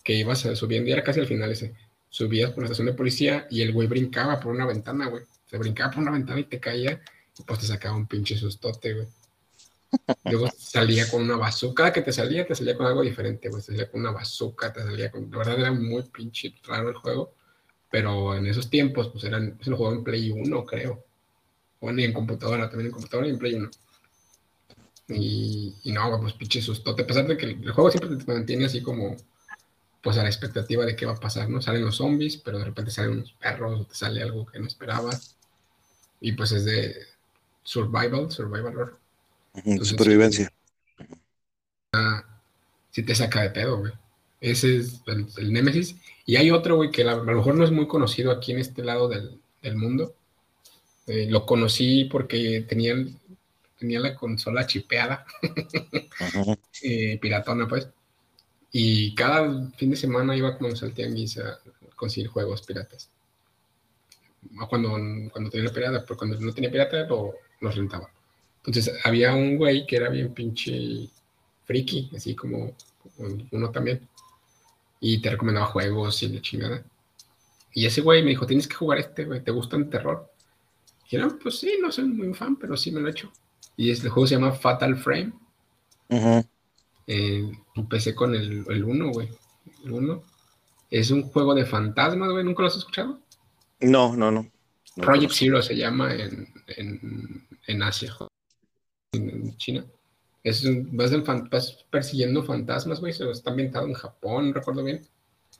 que ibas subiendo, y era casi al final ese, subías por la estación de policía y el güey brincaba por una ventana, güey. Se brincaba por una ventana y te caía y pues te sacaba un pinche sustote, güey. Luego salía con una bazooka. Que te salía, te salía con algo diferente, güey. Te salía con una bazooka, te salía con. La verdad era muy pinche raro el juego. Pero en esos tiempos, pues eran. Se lo jugaba en Play 1, creo. O ni en computadora, también en computadora y en Play 1. Y, y no, pues pinche susto. A pesar de que el, juego siempre te mantiene así como. Pues a la expectativa de qué va a pasar, ¿no? Salen los zombies, pero de repente salen unos perros o te sale algo que no esperabas. Y pues es de survival, survival horror supervivencia. si te saca de pedo, güey. Ese es el, el Nemesis. Y hay otro, güey, que a lo mejor no es muy conocido aquí en este lado del, mundo. Eh, lo conocí porque tenía, tenía la consola chipeada, eh, piratona, pues. Y cada fin de semana iba como al tianguis a conseguir juegos piratas. Cuando, cuando tenía pirata, pero cuando no tenía pirata, lo, los rentaba. Entonces había un güey que era bien pinche friki, así como uno también, y te recomendaba juegos y la chingada. Y ese güey me dijo, tienes que jugar este, güey, ¿te gusta el terror? Y yo, pues sí, no soy muy fan, pero sí me lo he hecho. Y este juego se llama Fatal Frame. Eh, empecé con el 1, güey. El 1. Es un juego de fantasmas, güey. ¿Nunca lo has escuchado? No, no, no. Project Zero se llama en, en, en Asia en China. Es vas, persiguiendo fantasmas, güey. Está ambientado en Japón, recuerdo bien.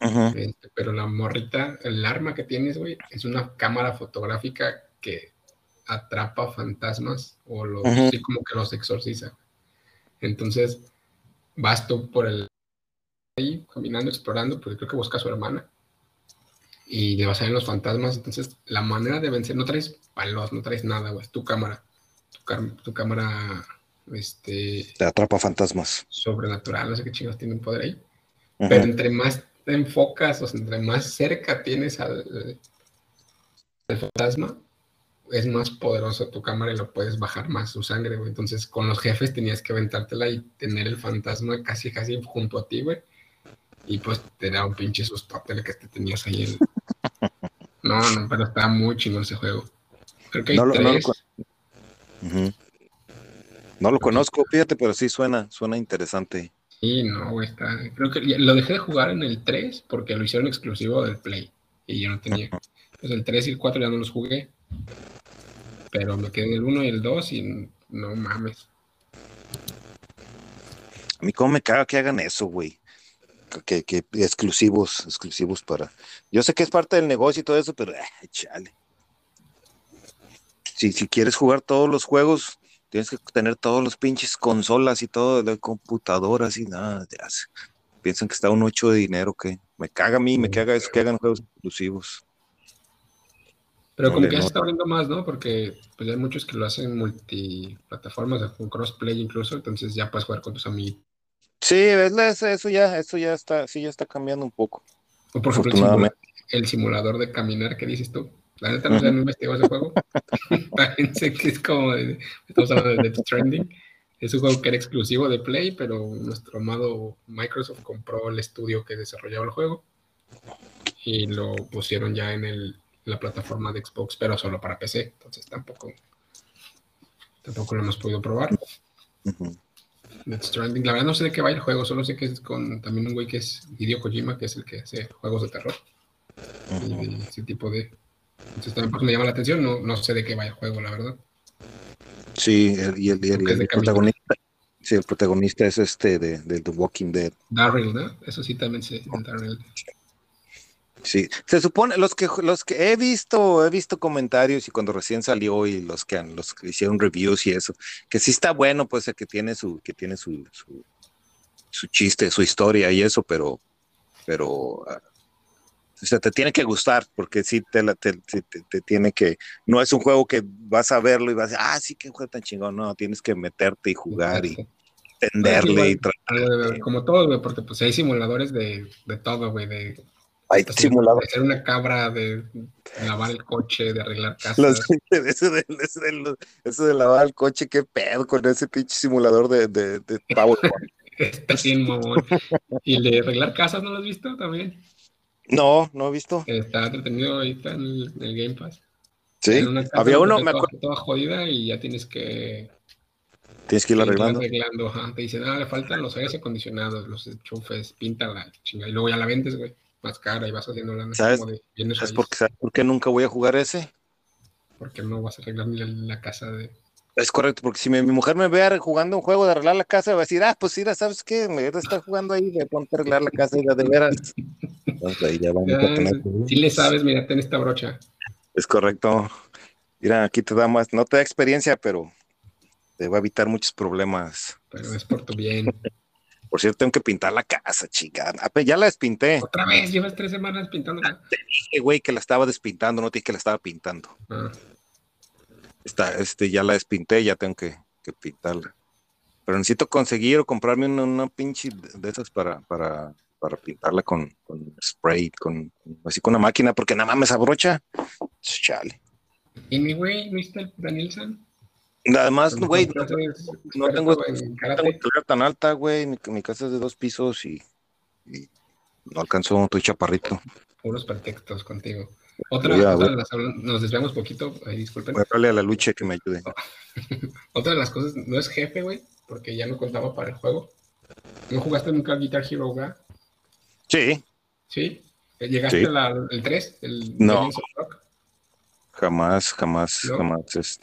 Este, pero la morrita, el arma que tienes, güey, es una cámara fotográfica que atrapa fantasmas o los, así como que los exorciza. Entonces, vas tú por el ahí caminando, explorando, porque creo que busca a su hermana y le vas a ver los fantasmas. Entonces, la manera de vencer, no traes palos, no traes nada, güey, es tu cámara tu cámara este te atrapa fantasmas. sobrenatural no sé qué chingos tiene un poder ahí. Pero entre más te enfocas o sea, entre más cerca tienes al, fantasma es más poderoso tu cámara y lo puedes bajar más su sangre güey. Entonces con los jefes tenías que aventártela y tener el fantasma casi casi junto a ti güey. Y pues te da un pinche susto que te tenías ahí no no pero está muy chingón ese juego. Creo que hay tres. no lo conozco, fíjate, pero sí suena, suena interesante. Sí, no, güey, está. Creo que lo dejé de jugar en el 3 porque lo hicieron exclusivo del Play y yo no tenía. Pues el 3 y el 4 ya no los jugué. Pero me quedé en el 1 y el 2 y no mames. A mí cómo me caga que hagan eso, güey. Que, que, exclusivos, exclusivos para. Yo sé que es parte del negocio y todo eso, pero eh, chale si, si quieres jugar todos los juegos, tienes que tener todos los pinches consolas y todo, de computadoras y nada, ya piensan que está un ocho de dinero que me caga a mí, me caga eso que hagan juegos exclusivos. Pero como que ya se está abriendo más, ¿no? Porque pues hay muchos que lo hacen multiplataformas, con crossplay incluso, entonces ya puedes jugar con tus amigos. Sí, eso ya, eso ya está, sí ya está cambiando un poco. O por ejemplo, el simulador de caminar, ¿qué dices tú? La neta no se han investigado ese juego. sé que es como de, estamos hablando de Death Stranding. Es un juego que era exclusivo de Play, pero nuestro amado Microsoft compró el estudio que desarrollaba el juego y lo pusieron ya en el, la plataforma de Xbox, pero solo para PC. Entonces tampoco, tampoco lo hemos podido probar. Death Stranding, la verdad no sé de qué va el juego, solo sé que es con también un güey que es Hideo Kojima, que es el que hace juegos de terror. Y ese tipo de, entonces también me llama la atención, no, no sé de qué va el juego, la verdad. Sí, y el, protagonista, sí, el protagonista es este de, The Walking Dead. Darryl, ¿no? Eso sí también se Darryl. Sí, se supone, los que los que he visto, he visto comentarios y cuando recién salió y los que han, los que hicieron reviews y eso, que sí está bueno, pues que tiene su, que tiene su, su, su chiste, su historia y eso, pero, pero ah, o sea, te tiene que gustar, porque sí te, te, tiene que. No es un juego que vas a verlo y vas a decir, ah, sí, qué juego tan chingón. No, tienes que meterte y jugar y entenderle. y como todo, güey, porque pues hay simuladores de, de todo, güey. De, hay simuladores. De ser una cabra, de, lavar el coche, de arreglar casas. eso, de, eso, de, lavar el coche, qué pedo con ese pinche simulador de, de, de PowerPoint. Está bien, mamón. Y el de arreglar casas, ¿no lo has visto también? No, no he visto. Está entretenido ahorita en el, en el Game Pass. Sí, había uno, me acuerdo. toda jodida y ya tienes que Tienes que Sí, arreglando. arreglando, ajá. Te dicen, ah, le faltan los aires acondicionados, los enchufes, píntala, chinga. Y luego ya la vendes, güey, más cara y vas haciendo lana. ¿Sabes? Como de ¿Sabes raíces, por, qué, ¿Sabes por qué nunca voy a jugar ese? porque no vas a arreglar ni la, la casa de... Es correcto, porque si mi, mi mujer me ve jugando un juego de arreglar la casa, va a decir, ah, pues mira, ¿sabes qué? Me está jugando ahí, de ponte a arreglar la casa y de veras. Entonces ahí ya vamos a Ah, tener. si le sabes, mira, ten esta brocha. Es correcto. Mira, aquí te da más, no te da experiencia, pero te va a evitar muchos problemas. Pero es por tu bien. Por cierto, tengo que pintar la casa, chica. Ah, pues Ya la despinté. Otra vez, llevas tres semanas pintando. Dije, güey, que la estaba despintando, no te dije que la estaba pintando. Ah, Está, este, ya la despinté, ya tengo que, que pintarla. Pero necesito conseguir o comprarme una, una pinche de esas para, para, para pintarla con, con spray, con, así con una máquina, porque nada más me sabrocha. Chale. ¿Y mi güey, Mr. Danielson? Además, güey, no, tengo, escalera tan alta, güey. Mi, mi casa es de dos pisos y, y no alcanzó, estoy chaparrito. Puros pretextos contigo. Otra, de las, nos desviamos poquito, ahí disculpen. Voy a la lucha que me ayude. Otra de las cosas, no es jefe, güey, porque ya no contaba para el juego. ¿No jugaste nunca Guitar Hero, güey? Sí, ¿Sí? ¿Llegaste Sí. al el 3? El No. Jamás, jamás, ¿No? jamás, es-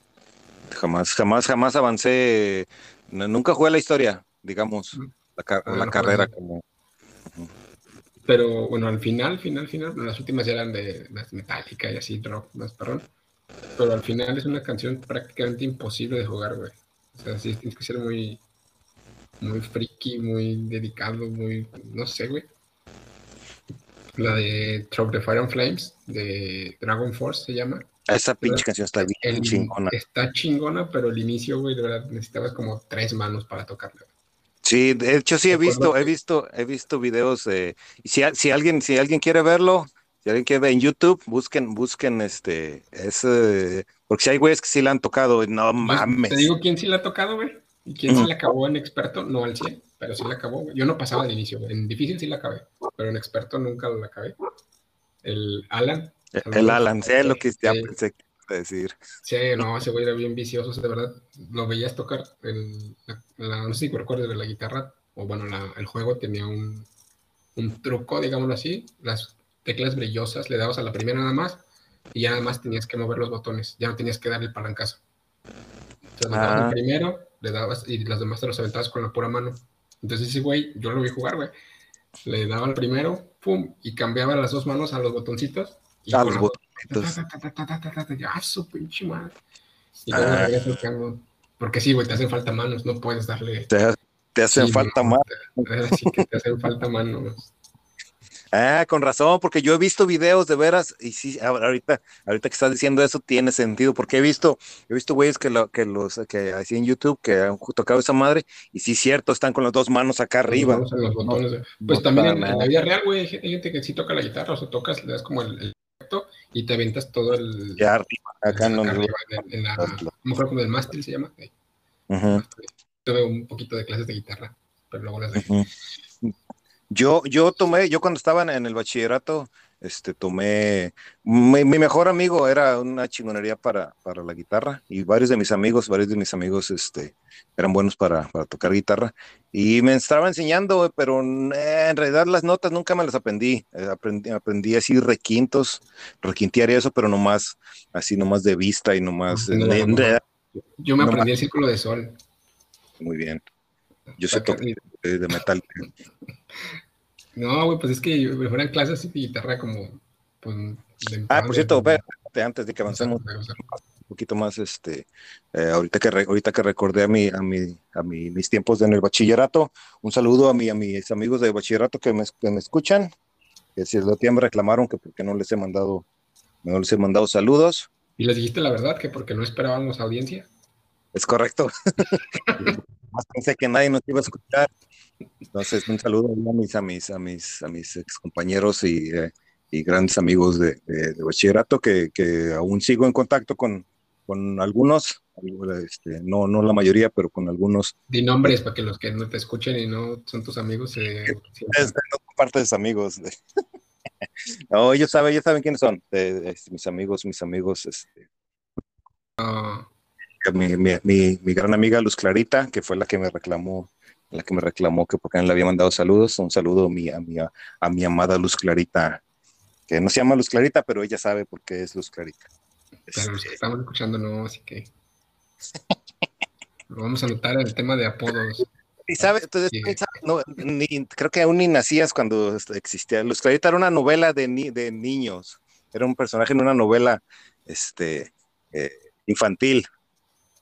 jamás, jamás, jamás avancé. n- Nunca jugué la historia, digamos, la, car- Ah, la no carrera como. Pero bueno, al final, final, final, las últimas ya eran de las Metallica y así, rock, más perrón. Pero al final es una canción prácticamente imposible de jugar, güey. O sea, sí tienes que ser muy, muy friki, muy dedicado, muy, no sé, güey. La de Through the Fire and Flames, de Dragon Force se llama. Esa pinche canción está bien El- chingona. Está chingona, pero el inicio, güey, de verdad necesitabas como tres manos para tocarla. Sí, de hecho sí he ¿Te visto, he visto, he visto videos de, y si, si alguien, si alguien quiere verlo, si alguien quiere ver en YouTube, busquen, busquen este, ese, porque si hay güeyes que sí la han tocado, no mames. Te digo quién sí la ha tocado, güey. Y quién sí la acabó en experto, no al 100, pero sí la acabó. Yo no pasaba de inicio. En difícil sí la acabé, pero en experto nunca la acabé. El Alan. El Alan, sí, es lo que ya Sí. pensé que iba a decir. Sí, no, ese güey era bien vicioso, de verdad. Lo veías tocar, el, la, la- no sé si recuerdas de la guitarra, o bueno, la- el juego tenía un, un truco, digámoslo así. Las teclas brillosas, le dabas a la primera nada más, y ya nada más tenías que mover los botones, ya no tenías que dar el palancazo. Te las ah. primero, le dabas, y las demás te las aventabas con la pura mano. Entonces, sí, güey, yo lo vi jugar, güey. Le daba el primero, pum, y cambiaba las dos manos a los botoncitos. Y a los botoncitos. Ah, su pinche madre. Y ah. Porque sí, güey, te hacen falta manos, no puedes darle. Te, hacen falta manos. Sí, que te hacen falta manos. Ah, con razón, porque yo he visto videos de veras, y sí, ahorita, ahorita que estás diciendo eso tiene sentido, porque he visto, he visto güeyes que lo, que los, que así en YouTube, que han tocado esa madre, y sí, cierto, están con las dos manos acá arriba. Los botones, no Pues también en, la vida real, güey, hay gente- que sí toca la guitarra, o sea, tocas, le das como el, el y te aventas todo el. Ya arriba, acá en la. ¿Cómo fue como el mástil se llama? Tuve un poquito de clases de guitarra, pero luego las dejé. ujú. Yo, yo tomé, yo cuando estaba en el bachillerato, este, tomé, mi, mi mejor amigo era una chingonería para, para la guitarra y varios de mis amigos, varios de mis amigos, este, eran buenos para, para tocar guitarra y me estaba enseñando, pero eh, en realidad las notas nunca me las aprendí, Eh, aprendí, aprendí así requintos, requintear y eso, pero nomás, así nomás de vista y nomás, No, no, no. Yo me aprendí el círculo de sol. muy bien. Yo sé tocar de, de metal. No, güey, pues es que yo- me fueran clases de guitarra como. Pues, de Ah, por cierto, de- espérate, antes de que avancemos, un poquito más, este, eh, ahorita que re- ahorita que recordé a mi, a mi, a mi- mis tiempos en el bachillerato, un saludo a mi, a mis amigos de bachillerato que me, que me escuchan, que si día me reclamaron que porque no les he mandado, no les he mandado saludos, Y les dijiste la verdad, que porque no esperábamos audiencia. es correcto. Más pensé que nadie nos iba a escuchar. Entonces, un saludo a mis, a mis, a mis, a mis ex compañeros y, eh, y grandes amigos de, de- de bachillerato que, que aún sigo en contacto con, con algunos, este, no, no la mayoría, pero con algunos. Di nombres para que los que no te escuchen y no son tus amigos se Es, no son parte de sus amigos. No, ellos saben, ellos saben quiénes son. mis amigos, mis amigos, este. Ah. Mi, mi, mi, gran amiga Luz Clarita, que fue la que me reclamó, la que me reclamó que porque no le había mandado saludos. Un saludo a mi, a mi, a mi amada Luz Clarita, que no se llama Luz Clarita, pero ella sabe por qué es Luz Clarita. Claro, que estamos escuchando no, así que vamos a notar el tema de apodos. Y sabe, entonces, creo que aún ni nacías cuando existía. Luz Clarita era una novela de, de niños, era un personaje en una novela este, eh, infantil,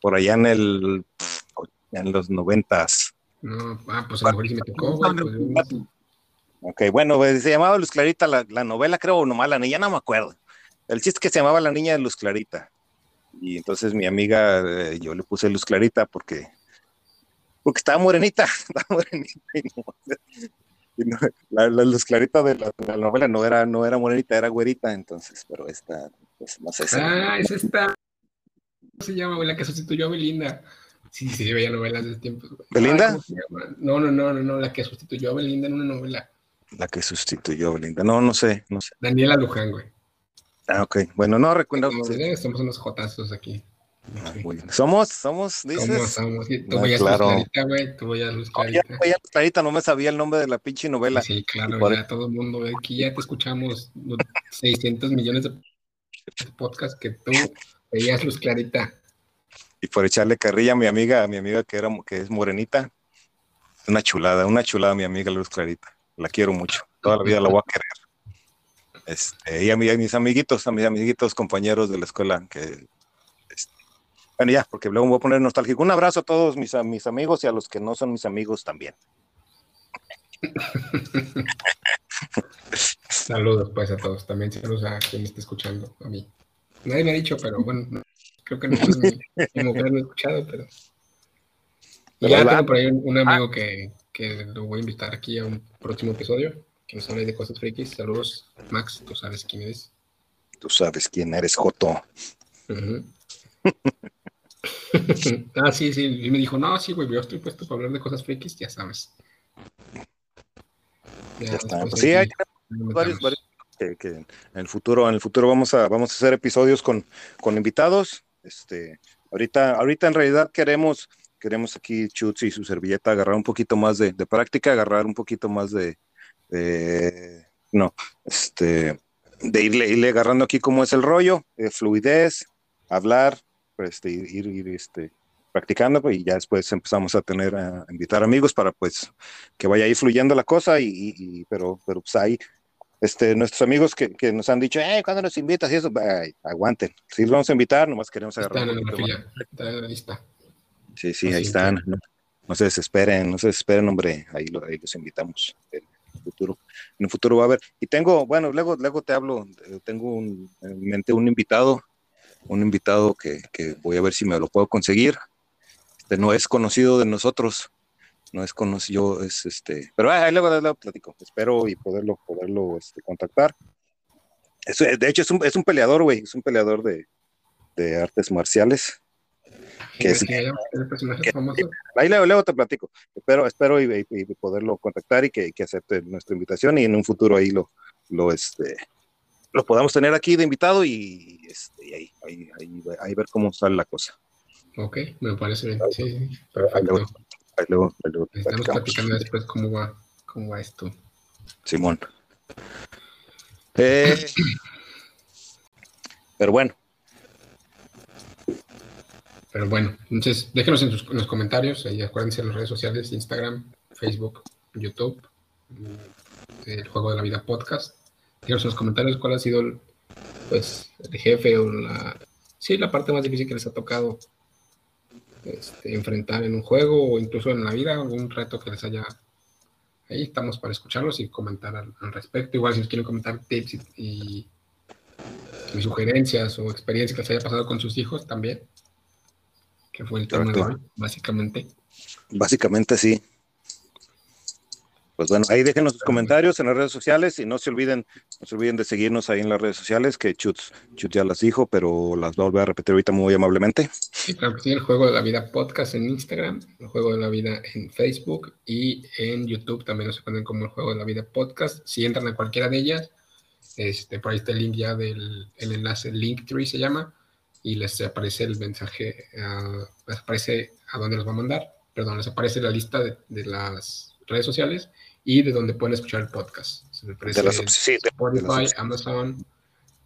por allá en el en los noventas. No, ah, pues a lo mejor sí me tocó, güey. Pues, ok, bueno, pues, se llamaba Luz Clarita la, la novela, creo, o nomás la niña, no me acuerdo. El chiste es que se llamaba La Niña de Luz Clarita. Y entonces mi amiga, eh, yo le puse Luz Clarita porque, porque estaba morenita, estaba morenita. Y la, Luz Clarita de la, novela no era, no era morenita, era güerita, entonces, pero esta, pues no sé. Ah, es esta. ¿Cómo se llama, La que sustituyó a Belinda. Sí, sí, veía novelas de tiempo. ¿Belinda? no, no, no, no, no, la que sustituyó a Belinda en una novela. La que sustituyó a Belinda, no, no sé, no sé. Daniela Luján, güey. Ah, ok. Bueno, no recuerdo. Somos unos jotazos aquí. Ah, somos, somos, dices. Somos, somos. Tú voy a claro. Güey. Tú voy a Luz Clarita. Oh, ya, Luz Clarita, no me sabía el nombre de la pinche novela. Sí, claro, ya todo el mundo. Aquí ya te escuchamos 600 millones de podcasts que tú veías Luz Clarita. Y por echarle carrilla a mi amiga, a mi amiga que, era, que es morenita. Una chulada, una chulada mi amiga Luz Clarita. La quiero mucho. Toda la vida la voy a querer. Este, y a, mis amiguitos, a mis amiguitos, compañeros de la escuela, que, este, bueno, ya, porque luego me voy a poner nostálgico. Un abrazo a todos mis, mis amigos y a los que no son mis amigos también. saludos pues a todos, también saludos a quien me está escuchando, a mí. Nadie me ha dicho, pero bueno, creo que no es mi, mujer lo he escuchado, pero... ya tengo por ahí un, amigo que, que lo voy a invitar aquí a un próximo episodio que nos hable de cosas frikis. Saludos, Max, tú sabes quién eres. Tú sabes quién eres, Joto. ah, sí, sí. Y me dijo, no, sí, güey, yo estoy puesto para hablar de cosas frikis, ya sabes. Ya, está. Pues sí, hay varios, varios que, en el futuro, en el futuro vamos a, vamos a hacer episodios con, con invitados. Este, ahorita, ahorita en realidad queremos, queremos aquí Chutz y su servilleta agarrar un poquito más de práctica, agarrar un poquito más de, eh, no, este, de irle, irle, agarrando aquí cómo es el rollo, de fluidez, hablar, pues, este, ir, ir este, practicando pues, y ya después empezamos a tener, a invitar amigos para pues que vaya ahí fluyendo la cosa y, pero, pero pues ahí, este, nuestros amigos que, que nos han dicho, eh, ¿cuándo nos invitas? Y eso, aguanten, si los vamos a invitar, nomás queremos agarrar. Sí, sí, ahí están. No, se desesperen, no se desesperen, hombre, ahí, ahí los invitamos futuro, en el futuro va a haber. Y tengo, bueno, luego, luego te hablo, eh, tengo en mente un invitado, un invitado que, que, voy a ver si me lo puedo conseguir. Este no es conocido de nosotros, no es conocido, es este, pero ahí luego, luego platico, espero y poderlo, poderlo este, contactar. de hecho, es un, es un peleador, güey, es un peleador de, de artes marciales que es, ahí luego, te platico. Espero, espero y, poderlo contactar y que, acepte nuestra invitación y en un futuro ahí lo, lo, este, lo podamos tener aquí de invitado y, este, ahí, ahí, ahí, ver cómo sale la cosa. Ok, me parece bien. Sí, perfecto. Ahí luego, Estamos platicando después cómo va, cómo va esto. Simón. Eh, pero bueno, pero bueno, entonces déjenos en, los comentarios, ahí acuérdense en las redes sociales, Instagram, Facebook, YouTube, el Juego de la Vida Podcast. Déjenos en los comentarios cuál ha sido el, pues, el jefe o la, sí, la parte más difícil que les ha tocado este, enfrentar en un juego o incluso en la vida, algún reto que les haya... Ahí estamos para escucharlos y comentar al, respecto. Igual si quieren comentar tips y, y sugerencias o experiencias que les haya pasado con sus hijos también que fue el tema de hoy, básicamente. Básicamente sí. Pues bueno, ahí déjenos sus comentarios en las redes sociales y no se olviden, no se olviden de seguirnos ahí en las redes sociales, que Chutz, ya las dijo, pero las voy a volver a repetir ahorita muy amablemente. Sí, claro sí, el Juego de la Vida Podcast en Instagram, el Juego de la Vida en Facebook y en YouTube también nos encuentran como el Juego de la Vida Podcast. Si entran a cualquiera de ellas, Este, por ahí está el link ya del el enlace Linktree se llama y les aparece el mensaje, uh, les aparece a dónde los va a mandar, perdón, les aparece la lista de, de las redes sociales y de donde pueden escuchar el podcast. Se me De las opciones, sí, de- Spotify, Amazon,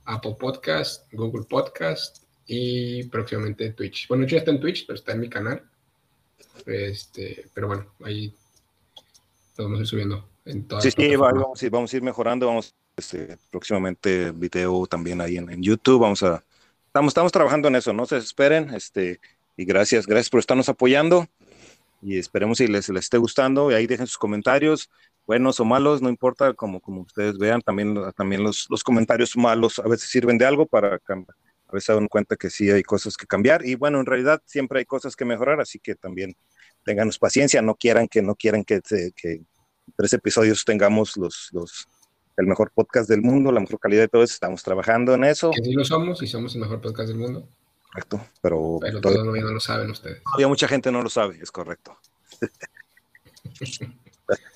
Apple Podcast, Google Podcast y próximamente Twitch. Bueno, ya está en Twitch, pero está en mi canal. Este, pero bueno, ahí lo vamos a ir subiendo en todas Sí, sí, vamos, a ir- vamos a ir mejorando, vamos este, próximamente video también ahí en, en YouTube, vamos a, estamos, estamos trabajando en eso, no se desesperen, este, y gracias, gracias por estarnos apoyando, y esperemos si les, les esté gustando, y ahí dejen sus comentarios, buenos o malos, no importa, como, como ustedes vean, también, también los, los comentarios malos a veces sirven de algo para cambiar. A veces dan cuenta que sí hay cosas que cambiar y bueno, en realidad siempre hay cosas que mejorar, así que también tenganos paciencia, no quieran que no quieran que tres episodios tengamos los, los, el mejor podcast del mundo, la mejor calidad de todo eso. Estamos trabajando en eso, Que sí lo somos y somos el mejor podcast del mundo, correcto, pero, pero todavía, todavía no lo saben ustedes. todavía mucha gente no lo sabe, es correcto.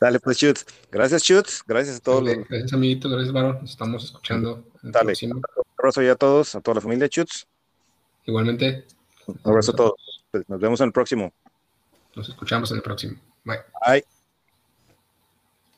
Dale, pues, Chutz. Gracias, Chutz. Gracias a todos. Dale, Gracias, amiguitos. Gracias, Varo. Nos estamos escuchando. el Dale. Un abrazo ya a todos, a toda la familia Chutz. Igualmente, Un abrazo a todos. Pues, nos vemos en el próximo. nos escuchamos en el próximo. Bye. Bye.